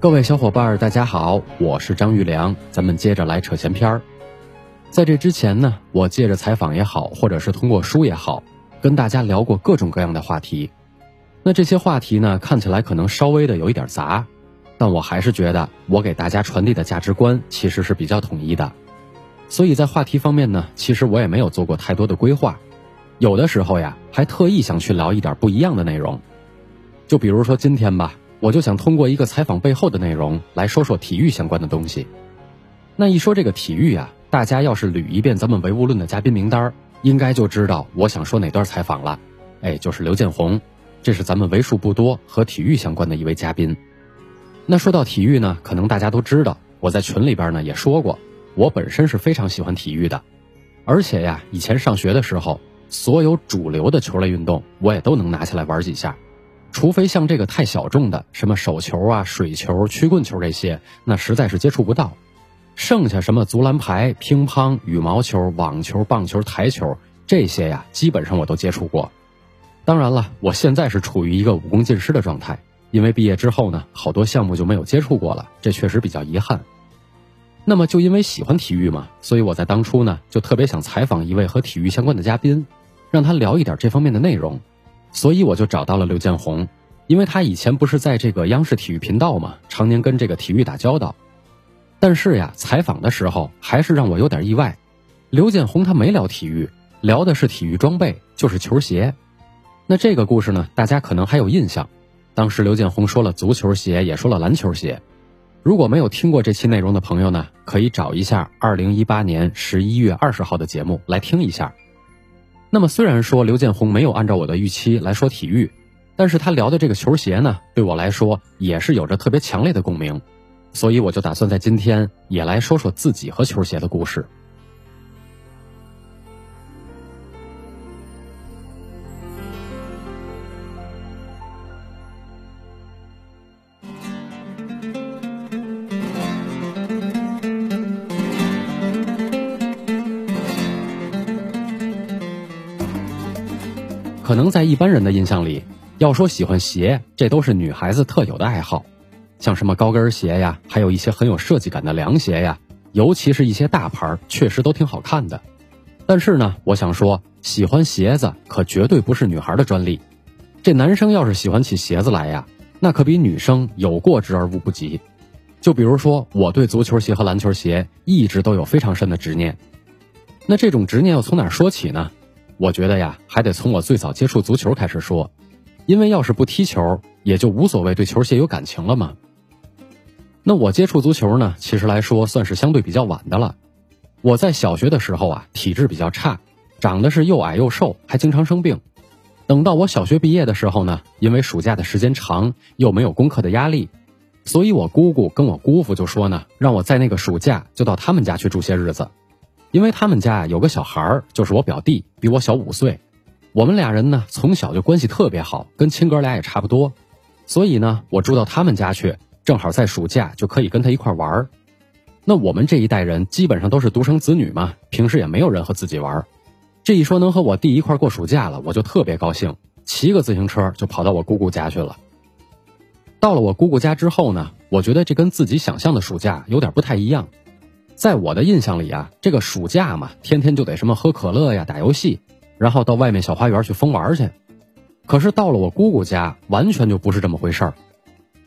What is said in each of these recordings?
各位小伙伴，大家好，我是张玉良，咱们接着来扯闲篇儿。在这之前呢，我借着采访也好，或者是通过书也好，跟大家聊过各种各样的话题。那这些话题呢，看起来可能稍微的有一点杂，但我还是觉得我给大家传递的价值观其实是比较统一的。所以在话题方面呢，其实我也没有做过太多的规划，有的时候呀，还特意想去聊一点不一样的内容。就比如说今天吧，我就想通过一个采访背后的内容来说说体育相关的东西。那一说这个体育呀，大家要是捋一遍咱们唯物论的嘉宾名单，应该就知道我想说哪段采访了。哎，就是刘建宏。这是咱们为数不多和体育相关的一位嘉宾。那说到体育呢，可能大家都知道，我在群里边呢也说过，我本身是非常喜欢体育的，而且呀，以前上学的时候，所有主流的球类运动我也都能拿起来玩几下，除非像这个太小众的，什么手球啊、水球、曲棍球这些，那实在是接触不到。剩下什么足篮排、乒乓、羽毛球、网球、棒球、台球这些呀，基本上我都接触过。当然了，我现在是处于一个武功尽失的状态，因为毕业之后呢，好多项目就没有接触过了，这确实比较遗憾。那么就因为喜欢体育嘛，所以我在当初呢，就特别想采访一位和体育相关的嘉宾，让他聊一点这方面的内容，所以我就找到了刘建宏，因为他以前不是在这个央视体育频道嘛，常年跟这个体育打交道。但是呀，采访的时候还是让我有点意外，刘建宏他没聊体育，聊的是体育装备，就是球鞋。那这个故事呢，大家可能还有印象。当时刘建宏说了足球鞋，也说了篮球鞋。如果没有听过这期内容的朋友呢，可以找一下二零一八年十一月二十号的节目来听一下。那么虽然说刘建宏没有按照我的预期来说体育，但是他聊的这个球鞋呢，对我来说也是有着特别强烈的共鸣，所以我就打算在今天也来说说自己和球鞋的故事。可能在一般人的印象里，要说喜欢鞋，这都是女孩子特有的爱好，像什么高跟鞋呀，还有一些很有设计感的凉鞋呀，尤其是一些大牌，确实都挺好看的。但是呢，我想说，喜欢鞋子可绝对不是女孩的专利。这男生要是喜欢起鞋子来呀，那可比女生有过之而无不及。就比如说，我对足球鞋和篮球鞋一直都有非常深的执念。那这种执念要从哪说起呢？我觉得呀，还得从我最早接触足球开始说，因为要是不踢球，也就无所谓对球鞋有感情了嘛。那我接触足球呢，其实来说算是相对比较晚的了。我在小学的时候啊，体质比较差，长得是又矮又瘦，还经常生病。等到我小学毕业的时候呢，因为暑假的时间长，又没有功课的压力，所以我姑姑跟我姑父就说呢，让我在那个暑假就到他们家去住些日子。因为他们家有个小孩儿，就是我表弟，比我小五岁。我们俩人呢，从小就关系特别好，跟亲哥俩也差不多。所以呢，我住到他们家去，正好在暑假就可以跟他一块玩儿。那我们这一代人基本上都是独生子女嘛，平时也没有人和自己玩儿。这一说能和我弟一块过暑假了，我就特别高兴，骑个自行车就跑到我姑姑家去了。到了我姑姑家之后呢，我觉得这跟自己想象的暑假有点不太一样。在我的印象里啊，这个暑假嘛，天天就得什么喝可乐呀、打游戏，然后到外面小花园去疯玩去。可是到了我姑姑家，完全就不是这么回事儿。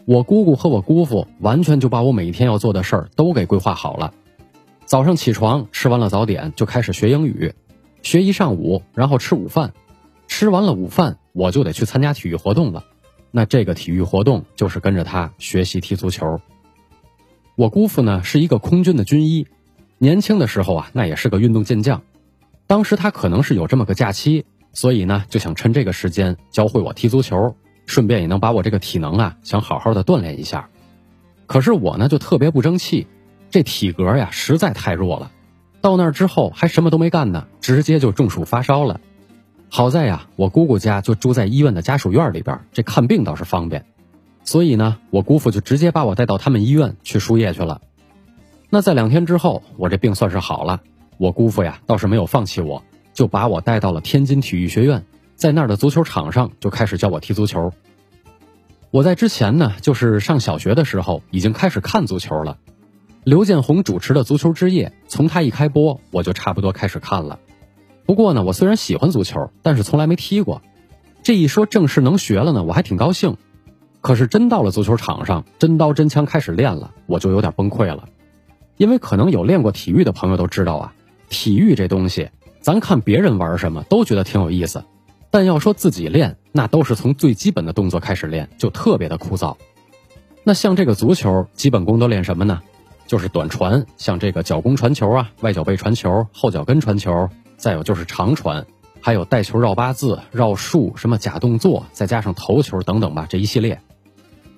我姑姑和我姑父完全就把我每一天要做的事儿都给规划好了。早上起床吃完了早点，就开始学英语，学一上午，然后吃午饭，吃完了午饭，我就得去参加体育活动了。那这个体育活动就是跟着他学习踢足球。我姑父呢是一个空军的军医，年轻的时候啊，那也是个运动健将。当时他可能是有这么个假期，所以呢就想趁这个时间教会我踢足球，顺便也能把我这个体能啊想好好的锻炼一下。可是我呢就特别不争气，这体格呀实在太弱了。到那儿之后还什么都没干呢，直接就中暑发烧了。好在呀，我姑姑家就住在医院的家属院里边，这看病倒是方便。所以呢，我姑父就直接把我带到他们医院去输液去了。那在两天之后，我这病算是好了。我姑父呀倒是没有放弃我，就把我带到了天津体育学院，在那儿的足球场上就开始教我踢足球。我在之前呢，就是上小学的时候已经开始看足球了。刘建宏主持的《足球之夜》，从他一开播，我就差不多开始看了。不过呢，我虽然喜欢足球，但是从来没踢过。这一说正式能学了呢，我还挺高兴。可是真到了足球场上，真刀真枪开始练了，我就有点崩溃了。因为可能有练过体育的朋友都知道啊，体育这东西，咱看别人玩什么都觉得挺有意思，但要说自己练，那都是从最基本的动作开始练，就特别的枯燥。那像这个足球，基本功都练什么呢？就是短传，像这个脚弓传球啊，外脚背传球，后脚跟传球，再有就是长传。还有带球绕八字、绕树，什么假动作，再加上头球等等吧，这一系列，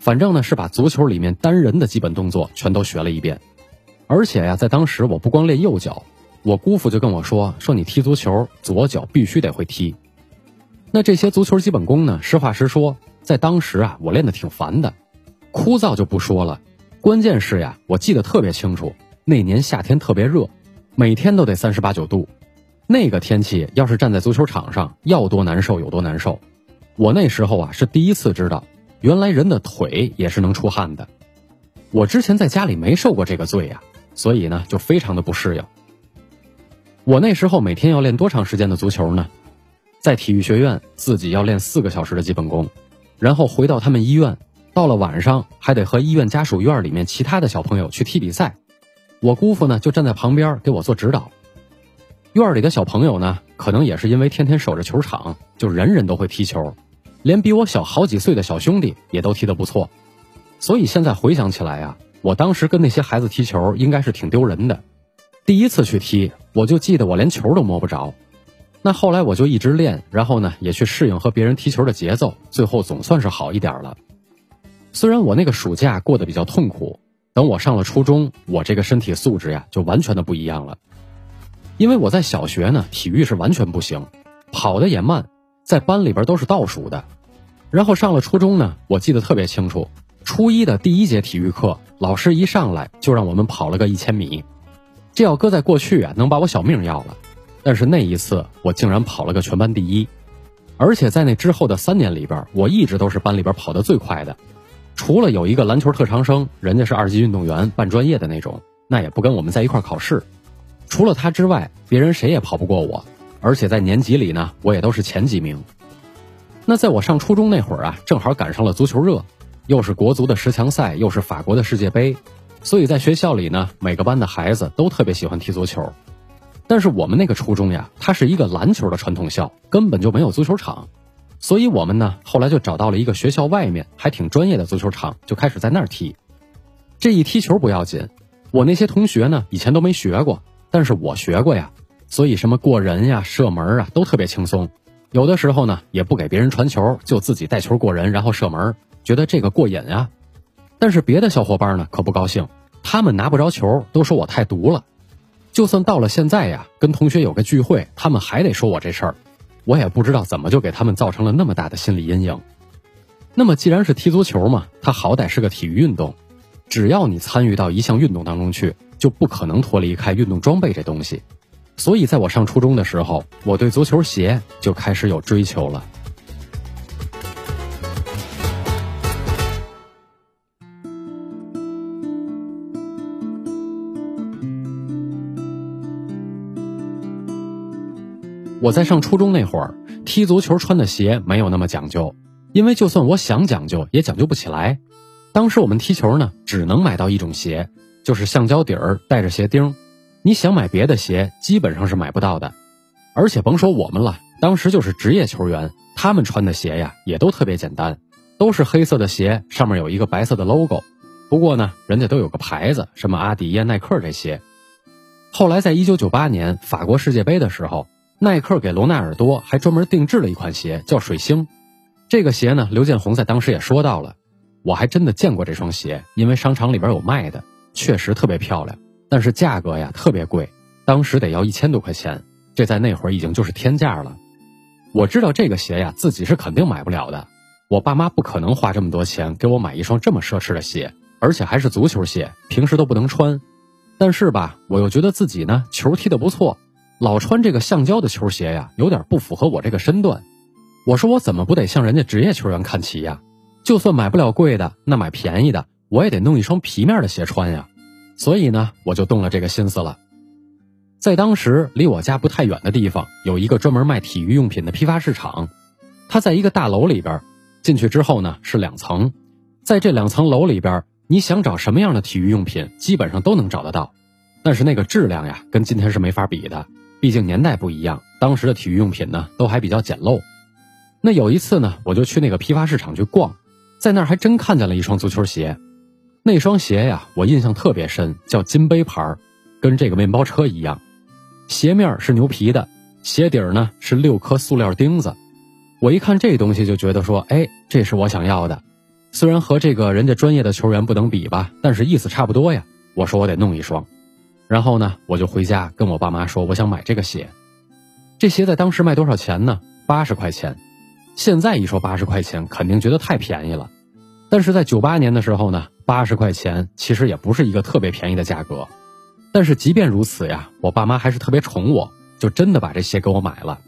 反正呢是把足球里面单人的基本动作全都学了一遍。而且呀，在当时我不光练右脚，我姑父就跟我说说你踢足球左脚必须得会踢。那这些足球基本功呢，实话实说，在当时啊，我练的挺烦的，枯燥就不说了，关键是呀，我记得特别清楚，那年夏天特别热，每天都得三十八九度。那个天气要是站在足球场上，要多难受有多难受。我那时候啊是第一次知道，原来人的腿也是能出汗的。我之前在家里没受过这个罪呀，所以呢就非常的不适应。我那时候每天要练多长时间的足球呢？在体育学院自己要练四个小时的基本功，然后回到他们医院，到了晚上还得和医院家属院里面其他的小朋友去踢比赛。我姑父呢就站在旁边给我做指导。院里的小朋友呢，可能也是因为天天守着球场，就人人都会踢球，连比我小好几岁的小兄弟也都踢得不错。所以现在回想起来呀，我当时跟那些孩子踢球应该是挺丢人的。第一次去踢，我就记得我连球都摸不着。那后来我就一直练，然后呢也去适应和别人踢球的节奏，最后总算是好一点了。虽然我那个暑假过得比较痛苦，等我上了初中，我这个身体素质呀就完全的不一样了。因为我在小学呢，体育是完全不行，跑得也慢，在班里边都是倒数的。然后上了初中呢，我记得特别清楚，初一的第一节体育课，老师一上来就让我们跑了个一千米。这要搁在过去啊，能把我小命要了。但是那一次，我竟然跑了个全班第一，而且在那之后的三年里边，我一直都是班里边跑得最快的。除了有一个篮球特长生，人家是二级运动员，半专业的那种，那也不跟我们在一块考试。除了他之外，别人谁也跑不过我，而且在年级里呢，我也都是前几名。那在我上初中那会儿啊，正好赶上了足球热，又是国足的十强赛，又是法国的世界杯，所以在学校里呢，每个班的孩子都特别喜欢踢足球。但是我们那个初中呀，它是一个篮球的传统校，根本就没有足球场，所以我们呢，后来就找到了一个学校外面还挺专业的足球场，就开始在那儿踢。这一踢球不要紧，我那些同学呢，以前都没学过。但是我学过呀，所以什么过人呀、射门啊都特别轻松。有的时候呢，也不给别人传球，就自己带球过人，然后射门，觉得这个过瘾啊。但是别的小伙伴呢可不高兴，他们拿不着球，都说我太毒了。就算到了现在呀，跟同学有个聚会，他们还得说我这事儿。我也不知道怎么就给他们造成了那么大的心理阴影。那么既然是踢足球嘛，它好歹是个体育运动，只要你参与到一项运动当中去。就不可能脱离开运动装备这东西，所以在我上初中的时候，我对足球鞋就开始有追求了。我在上初中那会儿，踢足球穿的鞋没有那么讲究，因为就算我想讲究，也讲究不起来。当时我们踢球呢，只能买到一种鞋。就是橡胶底儿带着鞋钉，你想买别的鞋基本上是买不到的，而且甭说我们了，当时就是职业球员，他们穿的鞋呀也都特别简单，都是黑色的鞋，上面有一个白色的 logo。不过呢，人家都有个牌子，什么阿迪呀、耐克这些。后来在一九九八年法国世界杯的时候，耐克给罗纳尔多还专门定制了一款鞋，叫水星。这个鞋呢，刘建宏在当时也说到了，我还真的见过这双鞋，因为商场里边有卖的。确实特别漂亮，但是价格呀特别贵，当时得要一千多块钱，这在那会儿已经就是天价了。我知道这个鞋呀自己是肯定买不了的，我爸妈不可能花这么多钱给我买一双这么奢侈的鞋，而且还是足球鞋，平时都不能穿。但是吧，我又觉得自己呢球踢得不错，老穿这个橡胶的球鞋呀，有点不符合我这个身段。我说我怎么不得向人家职业球员看齐呀？就算买不了贵的，那买便宜的，我也得弄一双皮面的鞋穿呀。所以呢，我就动了这个心思了。在当时离我家不太远的地方，有一个专门卖体育用品的批发市场，它在一个大楼里边。进去之后呢，是两层，在这两层楼里边，你想找什么样的体育用品，基本上都能找得到。但是那个质量呀，跟今天是没法比的，毕竟年代不一样，当时的体育用品呢，都还比较简陋。那有一次呢，我就去那个批发市场去逛，在那儿还真看见了一双足球鞋。那双鞋呀，我印象特别深，叫金杯牌，跟这个面包车一样。鞋面是牛皮的，鞋底儿呢是六颗塑料钉子。我一看这东西就觉得说，哎，这是我想要的。虽然和这个人家专业的球员不能比吧，但是意思差不多呀。我说我得弄一双。然后呢，我就回家跟我爸妈说，我想买这个鞋。这鞋在当时卖多少钱呢？八十块钱。现在一说八十块钱，肯定觉得太便宜了。但是在九八年的时候呢，八十块钱其实也不是一个特别便宜的价格。但是即便如此呀，我爸妈还是特别宠我，就真的把这鞋给我买了。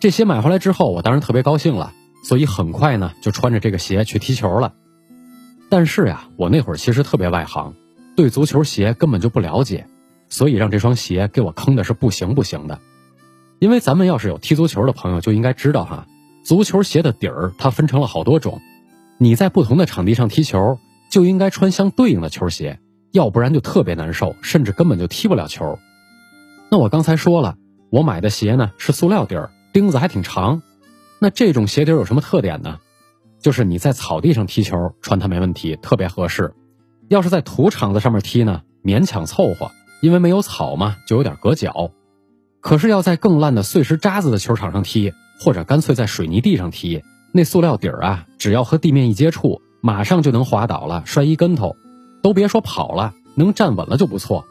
这鞋买回来之后，我当然特别高兴了，所以很快呢就穿着这个鞋去踢球了。但是呀，我那会儿其实特别外行。对足球鞋根本就不了解，所以让这双鞋给我坑的是不行不行的。因为咱们要是有踢足球的朋友就应该知道哈，足球鞋的底儿它分成了好多种，你在不同的场地上踢球就应该穿相对应的球鞋，要不然就特别难受，甚至根本就踢不了球。那我刚才说了，我买的鞋呢是塑料底儿，钉子还挺长。那这种鞋底有什么特点呢？就是你在草地上踢球穿它没问题，特别合适。要是在土场子上面踢呢，勉强凑合，因为没有草嘛，就有点硌脚。可是要在更烂的碎石渣子的球场上踢，或者干脆在水泥地上踢，那塑料底儿啊，只要和地面一接触，马上就能滑倒了，摔一跟头，都别说跑了，能站稳了就不错。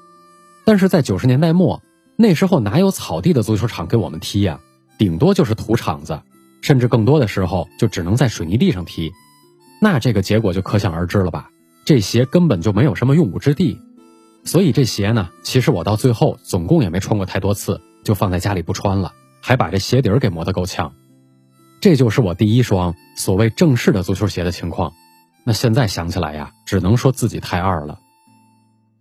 但是在九十年代末，那时候哪有草地的足球场给我们踢呀？顶多就是土场子，甚至更多的时候就只能在水泥地上踢，那这个结果就可想而知了吧。这鞋根本就没有什么用武之地，所以这鞋呢，其实我到最后总共也没穿过太多次，就放在家里不穿了，还把这鞋底儿给磨得够呛。这就是我第一双所谓正式的足球鞋的情况。那现在想起来呀，只能说自己太二了。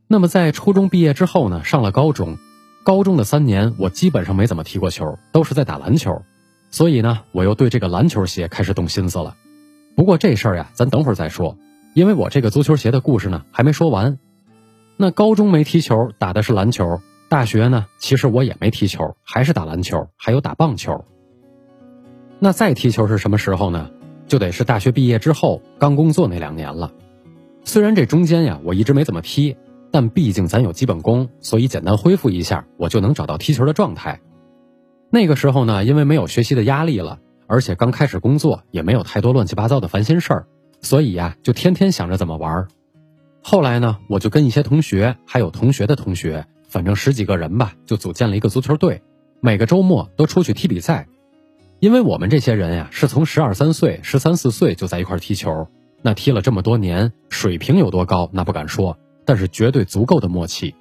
那么在初中毕业之后呢，上了高中，高中的三年我基本上没怎么踢过球，都是在打篮球，所以呢，我又对这个篮球鞋开始动心思了。不过这事儿呀，咱等会儿再说。因为我这个足球鞋的故事呢还没说完，那高中没踢球，打的是篮球；大学呢，其实我也没踢球，还是打篮球，还有打棒球。那再踢球是什么时候呢？就得是大学毕业之后，刚工作那两年了。虽然这中间呀，我一直没怎么踢，但毕竟咱有基本功，所以简单恢复一下，我就能找到踢球的状态。那个时候呢，因为没有学习的压力了，而且刚开始工作，也没有太多乱七八糟的烦心事儿。所以呀，就天天想着怎么玩。后来呢，我就跟一些同学，还有同学的同学，反正十几个人吧，就组建了一个足球队，每个周末都出去踢比赛。因为我们这些人呀，是从十二三岁、十三四岁就在一块踢球，那踢了这么多年，水平有多高那不敢说，但是绝对足够的默契。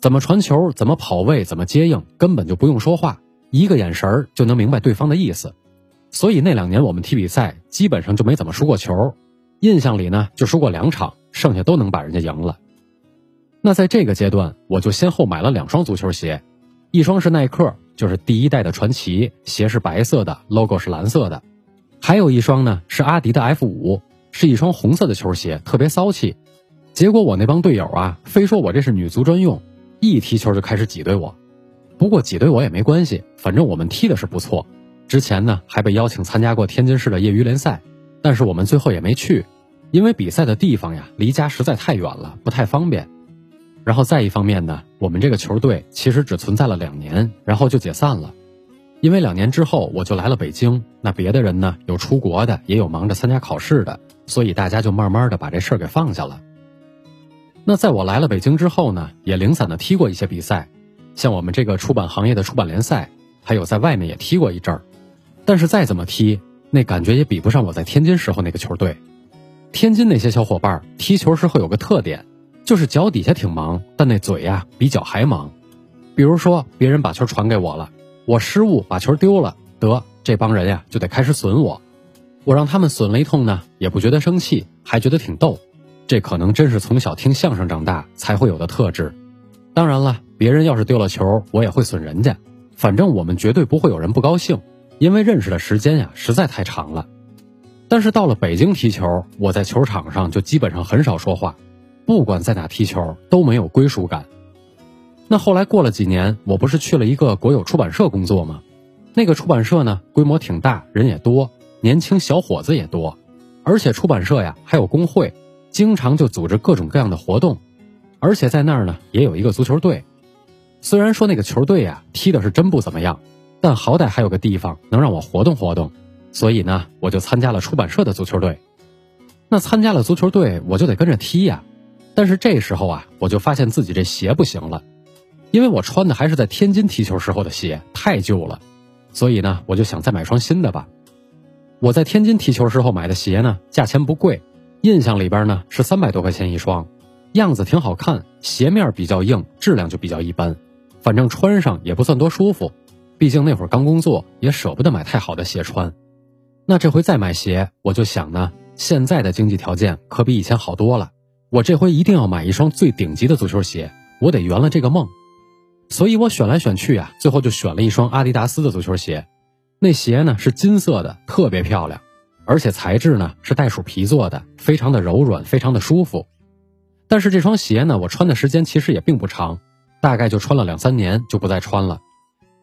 怎么传球，怎么跑位，怎么接应，根本就不用说话，一个眼神就能明白对方的意思。所以那两年我们踢比赛，基本上就没怎么输过球。印象里呢，就输过两场，剩下都能把人家赢了。那在这个阶段，我就先后买了两双足球鞋，一双是耐克，就是第一代的传奇，鞋是白色的，logo 是蓝色的；还有一双呢是阿迪的 F 五，是一双红色的球鞋，特别骚气。结果我那帮队友啊，非说我这是女足专用，一踢球就开始挤兑我。不过挤兑我也没关系，反正我们踢的是不错。之前呢还被邀请参加过天津市的业余联赛。但是我们最后也没去，因为比赛的地方呀离家实在太远了，不太方便。然后再一方面呢，我们这个球队其实只存在了两年，然后就解散了。因为两年之后我就来了北京，那别的人呢有出国的，也有忙着参加考试的，所以大家就慢慢的把这事儿给放下了。那在我来了北京之后呢，也零散的踢过一些比赛，像我们这个出版行业的出版联赛，还有在外面也踢过一阵儿。但是再怎么踢。那感觉也比不上我在天津时候那个球队。天津那些小伙伴踢球时候有个特点，就是脚底下挺忙，但那嘴呀比脚还忙。比如说别人把球传给我了，我失误把球丢了，得这帮人呀就得开始损我。我让他们损了一通呢，也不觉得生气，还觉得挺逗。这可能真是从小听相声长大才会有的特质。当然了，别人要是丢了球，我也会损人家。反正我们绝对不会有人不高兴，因为认识的时间呀实在太长了。但是到了北京踢球，我在球场上就基本上很少说话，不管在哪踢球都没有归属感。那后来过了几年，我不是去了一个国有出版社工作吗？那个出版社呢，规模挺大，人也多，年轻小伙子也多，而且出版社呀还有工会，经常就组织各种各样的活动，而且在那儿呢也有一个足球队。虽然说那个球队呀踢的是真不怎么样，但好歹还有个地方能让我活动活动，所以呢我就参加了出版社的足球队。那参加了足球队，我就得跟着踢呀，但是这时候啊，我就发现自己这鞋不行了。因为我穿的还是在天津踢球时候的鞋，太旧了，所以呢，我就想再买双新的吧。我在天津踢球时候买的鞋呢，价钱不贵，印象里边呢是三百多块钱一双，样子挺好看，鞋面比较硬，质量就比较一般，反正穿上也不算多舒服。毕竟那会儿刚工作，也舍不得买太好的鞋穿。那这回再买鞋，我就想呢，现在的经济条件可比以前好多了，我这回一定要买一双最顶级的足球鞋，我得圆了这个梦。所以我选来选去啊，最后就选了一双阿迪达斯的足球鞋。那鞋呢是金色的，特别漂亮，而且材质呢是袋鼠皮做的，非常的柔软，非常的舒服。但是这双鞋呢，我穿的时间其实也并不长，大概就穿了两三年就不再穿了。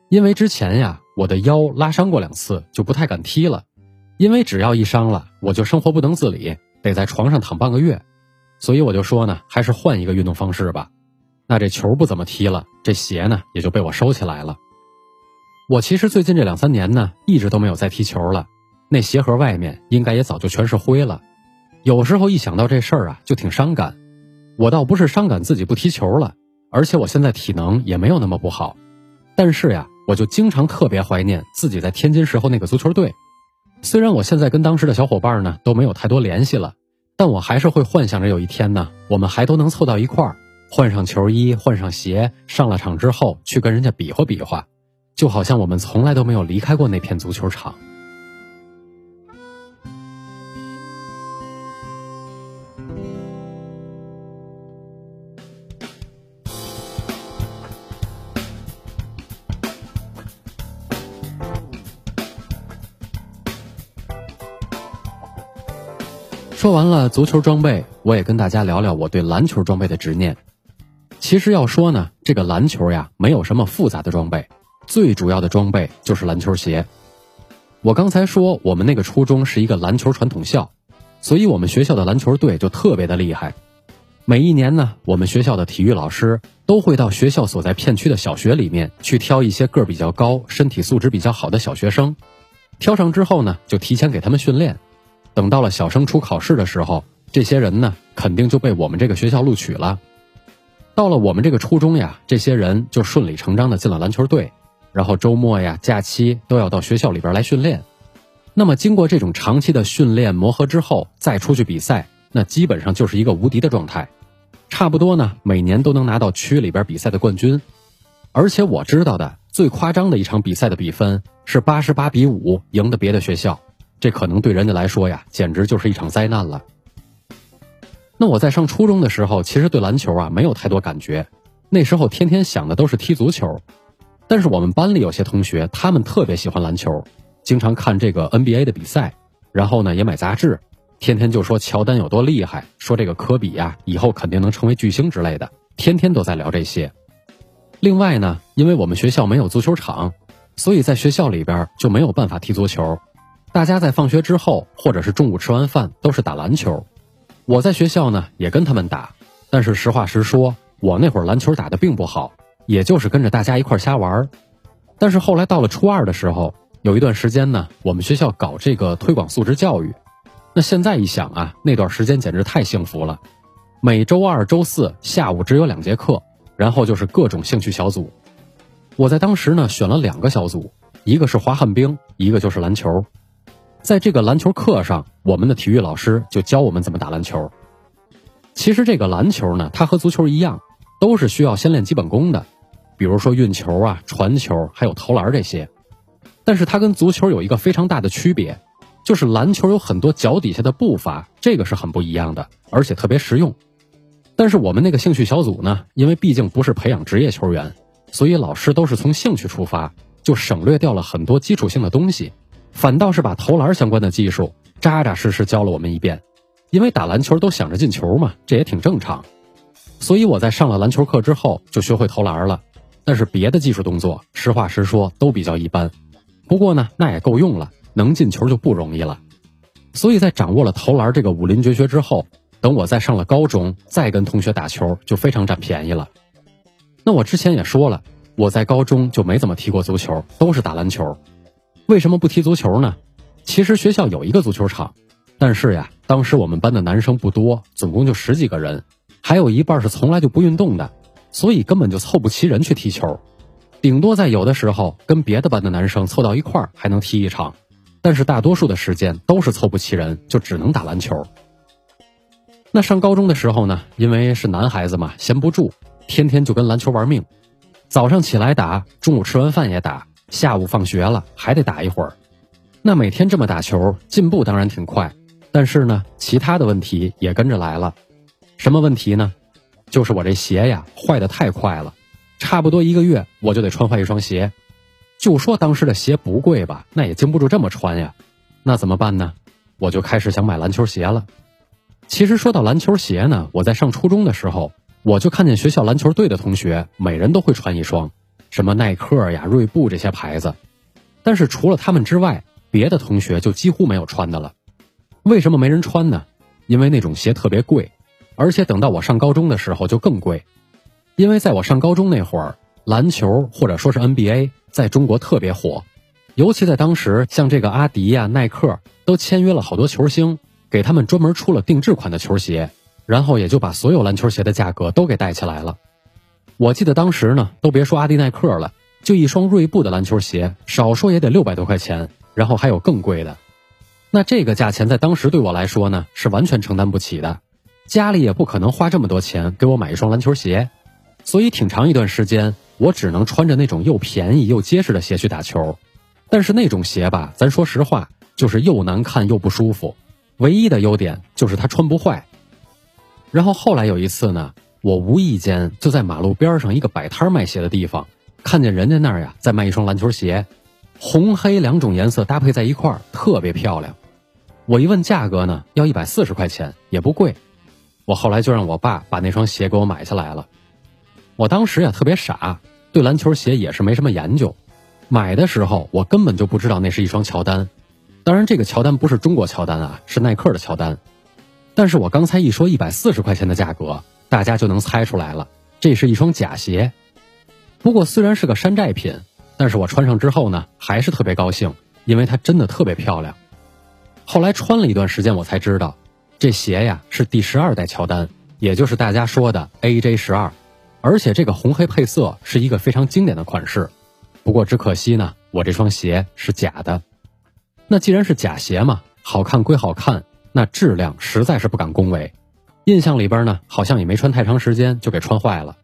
因为之前呀，我的腰拉伤过两次，就不太敢踢了。因为只要一伤了，我就生活不能自理，得在床上躺半个月。所以我就说呢，还是换一个运动方式吧。那这球不怎么踢了，这鞋呢也就被我收起来了。我其实最近这两三年呢，一直都没有再踢球了。那鞋盒外面应该也早就全是灰了。有时候一想到这事儿啊，就挺伤感。我倒不是伤感自己不踢球了，而且我现在体能也没有那么不好。但是呀，我就经常特别怀念自己在天津时候那个足球队。虽然我现在跟当时的小伙伴呢都没有太多联系了，但我还是会幻想着有一天呢，我们还都能凑到一块儿。换上球衣，换上鞋，上了场之后去跟人家比划比划，就好像我们从来都没有离开过那片足球场。说完了足球装备，我也跟大家聊聊我对篮球装备的执念。其实要说呢，这个篮球呀，没有什么复杂的装备，最主要的装备就是篮球鞋。我刚才说我们那个初中是一个篮球传统校，所以我们学校的篮球队就特别的厉害。每一年呢，我们学校的体育老师都会到学校所在片区的小学里面去挑一些个儿比较高、身体素质比较好的小学生，挑上之后呢，就提前给他们训练。等到了小升初考试的时候，这些人呢，肯定就被我们这个学校录取了。到了我们这个初中呀，这些人就顺理成章的进了篮球队，然后周末呀、假期都要到学校里边来训练。那么经过这种长期的训练磨合之后，再出去比赛，那基本上就是一个无敌的状态，差不多呢每年都能拿到区里边比赛的冠军。而且我知道的最夸张的一场比赛的比分是八十八比五赢的别的学校，这可能对人家来说呀，简直就是一场灾难了。那我在上初中的时候，其实对篮球啊没有太多感觉，那时候天天想的都是踢足球。但是我们班里有些同学，他们特别喜欢篮球，经常看这个 NBA 的比赛，然后呢也买杂志，天天就说乔丹有多厉害，说这个科比呀以后肯定能成为巨星之类的，天天都在聊这些。另外呢，因为我们学校没有足球场，所以在学校里边就没有办法踢足球，大家在放学之后或者是中午吃完饭都是打篮球。我在学校呢也跟他们打，但是实话实说，我那会儿篮球打的并不好，也就是跟着大家一块瞎玩。但是后来到了初二的时候，有一段时间呢，我们学校搞这个推广素质教育。那现在一想啊，那段时间简直太幸福了。每周二、周四下午只有两节课，然后就是各种兴趣小组。我在当时呢选了两个小组，一个是滑旱冰，一个就是篮球。在这个篮球课上，我们的体育老师就教我们怎么打篮球。其实这个篮球呢，它和足球一样，都是需要先练基本功的，比如说运球啊、传球，还有投篮这些。但是它跟足球有一个非常大的区别，就是篮球有很多脚底下的步伐，这个是很不一样的，而且特别实用。但是我们那个兴趣小组呢，因为毕竟不是培养职业球员，所以老师都是从兴趣出发，就省略掉了很多基础性的东西，反倒是把投篮相关的技术扎扎实实教了我们一遍。因为打篮球都想着进球嘛，这也挺正常。所以我在上了篮球课之后就学会投篮了，但是别的技术动作，实话实说都比较一般。不过呢，那也够用了，能进球就不容易了。所以在掌握了投篮这个武林绝学之后，等我再上了高中，再跟同学打球就非常占便宜了。那我之前也说了，我在高中就没怎么踢过足球，都是打篮球。为什么不踢足球呢？其实学校有一个足球场，但是呀，当时我们班的男生不多，总共就十几个人。还有一半是从来就不运动的，所以根本就凑不齐人去踢球，顶多在有的时候跟别的班的男生凑到一块儿还能踢一场，但是大多数的时间都是凑不齐人，就只能打篮球。那上高中的时候呢，因为是男孩子嘛，闲不住，天天就跟篮球玩命，早上起来打，中午吃完饭也打，下午放学了还得打一会儿。那每天这么打球，进步当然挺快，但是呢，其他的问题也跟着来了。什么问题呢？就是我这鞋呀坏的太快了，差不多一个月我就得穿坏一双鞋。就说当时的鞋不贵吧，那也经不住这么穿呀。那怎么办呢？我就开始想买篮球鞋了。其实说到篮球鞋呢，我在上初中的时候，我就看见学校篮球队的同学每人都会穿一双，什么耐克呀、锐步这些牌子。但是除了他们之外，别的同学就几乎没有穿的了。为什么没人穿呢？因为那种鞋特别贵。而且等到我上高中的时候就更贵，因为在我上高中那会儿，篮球或者说是 NBA 在中国特别火，尤其在当时，像这个阿迪呀、耐克都签约了好多球星，给他们专门出了定制款的球鞋，然后也就把所有篮球鞋的价格都给带起来了。我记得当时呢，都别说阿迪耐克了，就一双锐步的篮球鞋，少说也得六百多块钱，然后还有更贵的。那这个价钱在当时对我来说呢，是完全承担不起的。家里也不可能花这么多钱给我买一双篮球鞋，所以挺长一段时间我只能穿着那种又便宜又结实的鞋去打球。但是那种鞋吧，咱说实话，就是又难看又不舒服。唯一的优点就是它穿不坏。然后后来有一次呢，我无意间就在马路边上一个摆摊卖鞋的地方，看见人家那儿呀在卖一双篮球鞋，红黑两种颜色搭配在一块儿，特别漂亮。我一问价格呢，要一百四十块钱，也不贵。我后来就让我爸把那双鞋给我买下来了。我当时呀特别傻，对篮球鞋也是没什么研究。买的时候我根本就不知道那是一双乔丹，当然这个乔丹不是中国乔丹啊，是耐克的乔丹。但是我刚才一说一百四十块钱的价格，大家就能猜出来了，这是一双假鞋。不过虽然是个山寨品，但是我穿上之后呢，还是特别高兴，因为它真的特别漂亮。后来穿了一段时间，我才知道。这鞋呀是第十二代乔丹，也就是大家说的 AJ 十二，而且这个红黑配色是一个非常经典的款式。不过只可惜呢，我这双鞋是假的。那既然是假鞋嘛，好看归好看，那质量实在是不敢恭维。印象里边呢，好像也没穿太长时间就给穿坏了。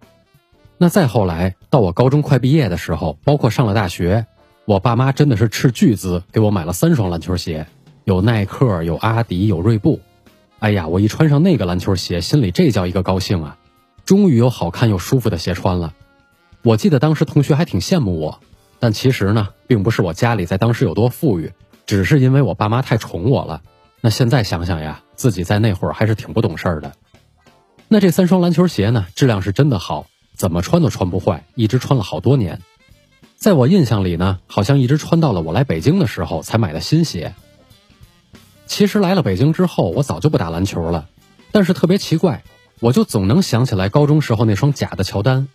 那再后来到我高中快毕业的时候，包括上了大学，我爸妈真的是斥巨资给我买了三双篮球鞋，有耐克，有阿迪，有锐步。哎呀，我一穿上那个篮球鞋，心里这叫一个高兴啊！终于有好看又舒服的鞋穿了。我记得当时同学还挺羡慕我，但其实呢，并不是我家里在当时有多富裕，只是因为我爸妈太宠我了。那现在想想呀，自己在那会儿还是挺不懂事儿的。那这三双篮球鞋呢，质量是真的好，怎么穿都穿不坏，一直穿了好多年。在我印象里呢，好像一直穿到了我来北京的时候才买的新鞋。其实来了北京之后，我早就不打篮球了，但是特别奇怪，我就总能想起来高中时候那双假的乔丹，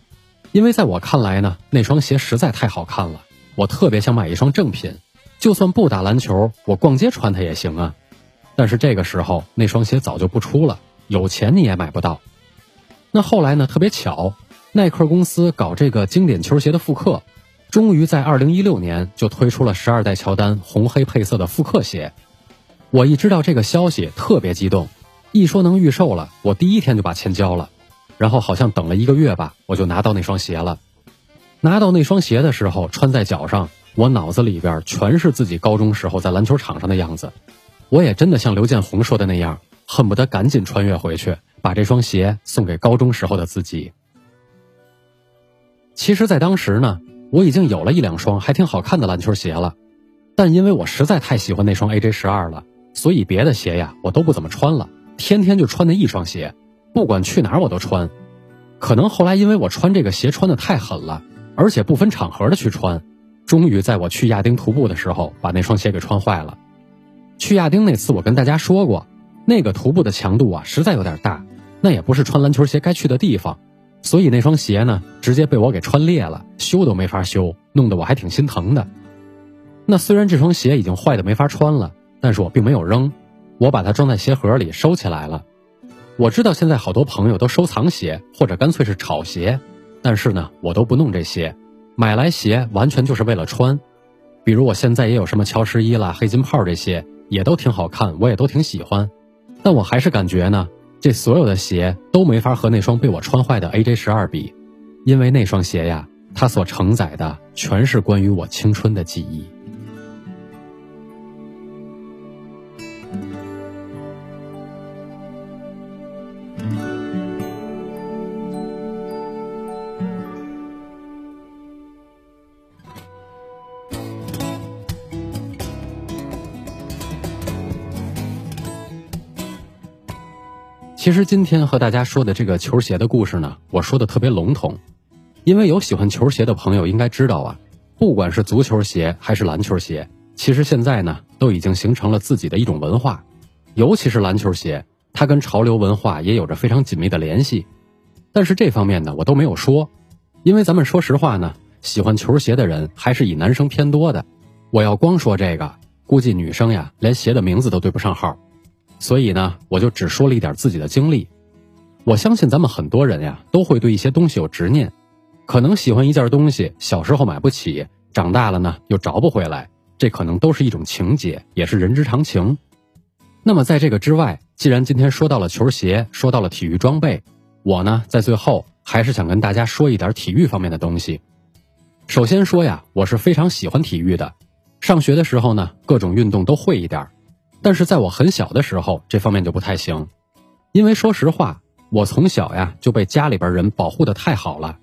因为在我看来呢，那双鞋实在太好看了，我特别想买一双正品，就算不打篮球，我逛街穿它也行啊。但是这个时候那双鞋早就不出了，有钱你也买不到。那后来呢，特别巧，耐克公司搞这个经典球鞋的复刻，终于在二零一六年就推出了十二代乔丹红黑配色的复刻鞋。我一知道这个消息，特别激动。一说能预售了，我第一天就把钱交了。然后好像等了一个月吧，我就拿到那双鞋了。拿到那双鞋的时候，穿在脚上，我脑子里边全是自己高中时候在篮球场上的样子，我也真的像刘建宏说的那样，恨不得赶紧穿越回去，把这双鞋送给高中时候的自己。其实，在当时呢，我已经有了一两双还挺好看的篮球鞋了，但因为我实在太喜欢那双 AJ 十二了，所以别的鞋呀我都不怎么穿了，天天就穿那一双鞋，不管去哪儿我都穿。可能后来因为我穿这个鞋穿的太狠了，而且不分场合的去穿，终于在我去亚丁徒步的时候把那双鞋给穿坏了。去亚丁那次我跟大家说过，那个徒步的强度啊实在有点大，那也不是穿篮球鞋该去的地方。所以那双鞋呢，直接被我给穿裂了，修都没法修，弄得我还挺心疼的。那虽然这双鞋已经坏的没法穿了，但是我并没有扔，我把它装在鞋盒里收起来了。我知道现在好多朋友都收藏鞋，或者干脆是炒鞋，但是呢，我都不弄这些，买来鞋完全就是为了穿。比如我现在也有什么乔十一啦、黑金炮这些，也都挺好看，我也都挺喜欢，但我还是感觉呢。这所有的鞋都没法和那双被我穿坏的 AJ 十二比，因为那双鞋呀，它所承载的全是关于我青春的记忆。其实今天和大家说的这个球鞋的故事呢，我说的特别笼统，因为有喜欢球鞋的朋友应该知道啊，不管是足球鞋还是篮球鞋，其实现在呢都已经形成了自己的一种文化，尤其是篮球鞋，它跟潮流文化也有着非常紧密的联系。但是这方面呢我都没有说，因为咱们说实话呢，喜欢球鞋的人还是以男生偏多的，我要光说这个，估计女生呀连鞋的名字都对不上号。所以呢，我就只说了一点自己的经历。我相信咱们很多人呀，都会对一些东西有执念，可能喜欢一件东西，小时候买不起，长大了呢又找不回来，这可能都是一种情节，也是人之常情。那么在这个之外，既然今天说到了球鞋，说到了体育装备，我呢在最后还是想跟大家说一点体育方面的东西。首先说呀，我是非常喜欢体育的，上学的时候呢，各种运动都会一点。但是在我很小的时候，这方面就不太行，因为说实话，我从小呀就被家里边人保护的太好了，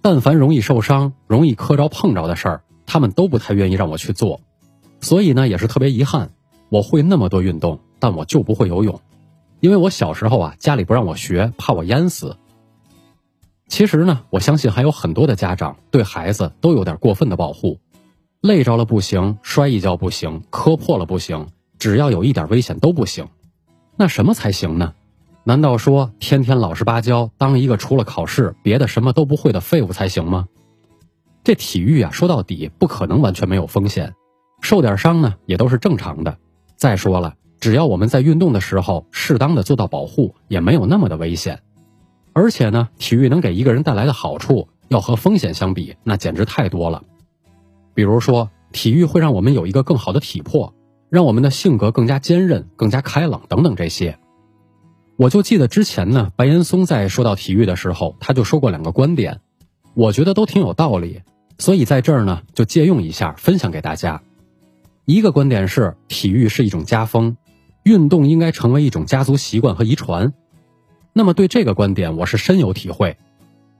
但凡容易受伤、容易磕着碰着的事儿，他们都不太愿意让我去做，所以呢，也是特别遗憾，我会那么多运动，但我就不会游泳，因为我小时候啊，家里不让我学，怕我淹死。其实呢，我相信还有很多的家长对孩子都有点过分的保护，累着了不行，摔一跤不行，磕破了不行。只要有一点危险都不行，那什么才行呢？难道说天天老实巴交，当一个除了考试别的什么都不会的废物才行吗？这体育啊，说到底不可能完全没有风险，受点伤呢也都是正常的。再说了，只要我们在运动的时候适当的做到保护，也没有那么的危险。而且呢，体育能给一个人带来的好处，要和风险相比，那简直太多了。比如说，体育会让我们有一个更好的体魄。让我们的性格更加坚韧、更加开朗等等这些，我就记得之前呢，白岩松在说到体育的时候，他就说过两个观点，我觉得都挺有道理，所以在这儿呢就借用一下，分享给大家。一个观点是，体育是一种家风，运动应该成为一种家族习惯和遗传。那么对这个观点，我是深有体会，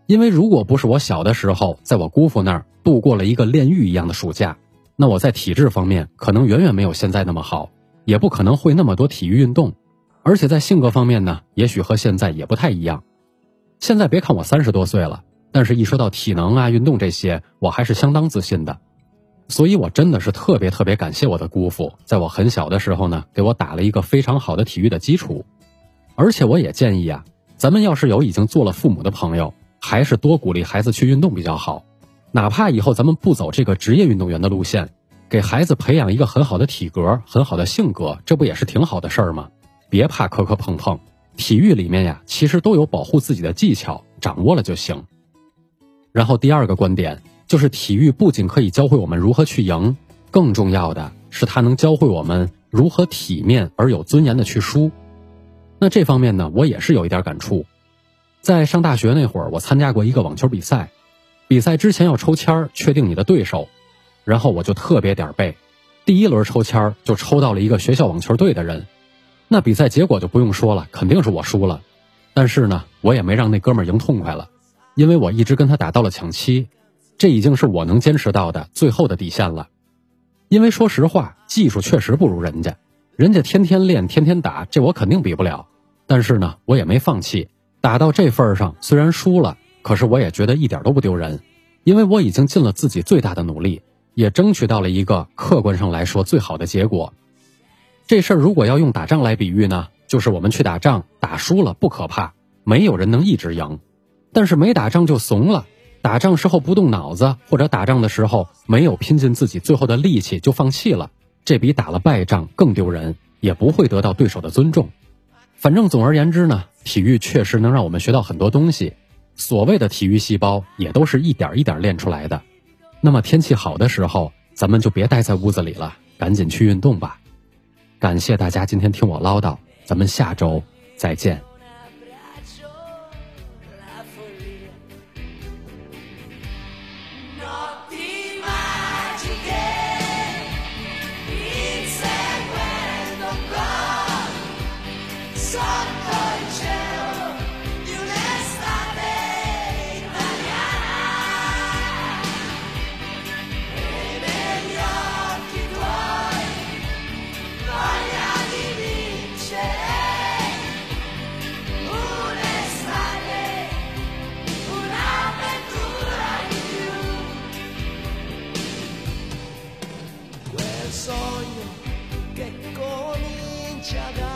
因为如果不是我小的时候在我姑父那儿度过了一个炼狱一样的暑假。那我在体质方面可能远远没有现在那么好，也不可能会那么多体育运动，而且在性格方面呢，也许和现在也不太一样。现在别看我三十多岁了，但是一说到体能啊、运动这些，我还是相当自信的。所以我真的是特别特别感谢我的姑父，在我很小的时候呢，给我打了一个非常好的体育的基础。而且我也建议啊，咱们要是有已经做了父母的朋友，还是多鼓励孩子去运动比较好。哪怕以后咱们不走这个职业运动员的路线，给孩子培养一个很好的体格、很好的性格，这不也是挺好的事儿吗？别怕磕磕碰碰，体育里面呀，其实都有保护自己的技巧，掌握了就行。然后第二个观点就是，体育不仅可以教会我们如何去赢，更重要的是它能教会我们如何体面而有尊严的去输。那这方面呢，我也是有一点感触。在上大学那会儿，我参加过一个网球比赛。比赛之前要抽签，确定你的对手，然后我就特别点儿背，第一轮抽签就抽到了一个学校网球队的人，那比赛结果就不用说了，肯定是我输了。但是呢，我也没让那哥们儿赢痛快了，因为我一直跟他打到了抢七，这已经是我能坚持到的最后的底线了。因为说实话，技术确实不如人家，人家天天练，天天打，这我肯定比不了。但是呢，我也没放弃，打到这份儿上，虽然输了，可是我也觉得一点都不丢人，因为我已经尽了自己最大的努力。也争取到了一个客观上来说最好的结果。这事儿如果要用打仗来比喻呢，就是我们去打仗，打输了不可怕，没有人能一直赢；但是没打仗就怂了，打仗时候不动脑子，或者打仗的时候没有拼尽自己最后的力气就放弃了，这比打了败仗更丢人，也不会得到对手的尊重。反正总而言之呢，体育确实能让我们学到很多东西，所谓的体育细胞也都是一点一点练出来的。那么天气好的时候，咱们就别待在屋子里了，赶紧去运动吧。感谢大家今天听我唠叨，咱们下周再见。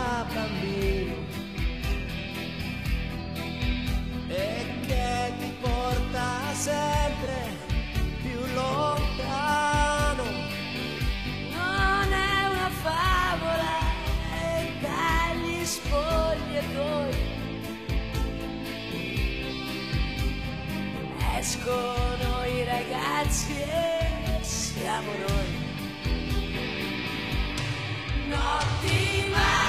da bambino e che ti porta sempre più lontano. Non è una favola dagli spogliatoi. Escono i ragazzi e siamo noi. Notti mai.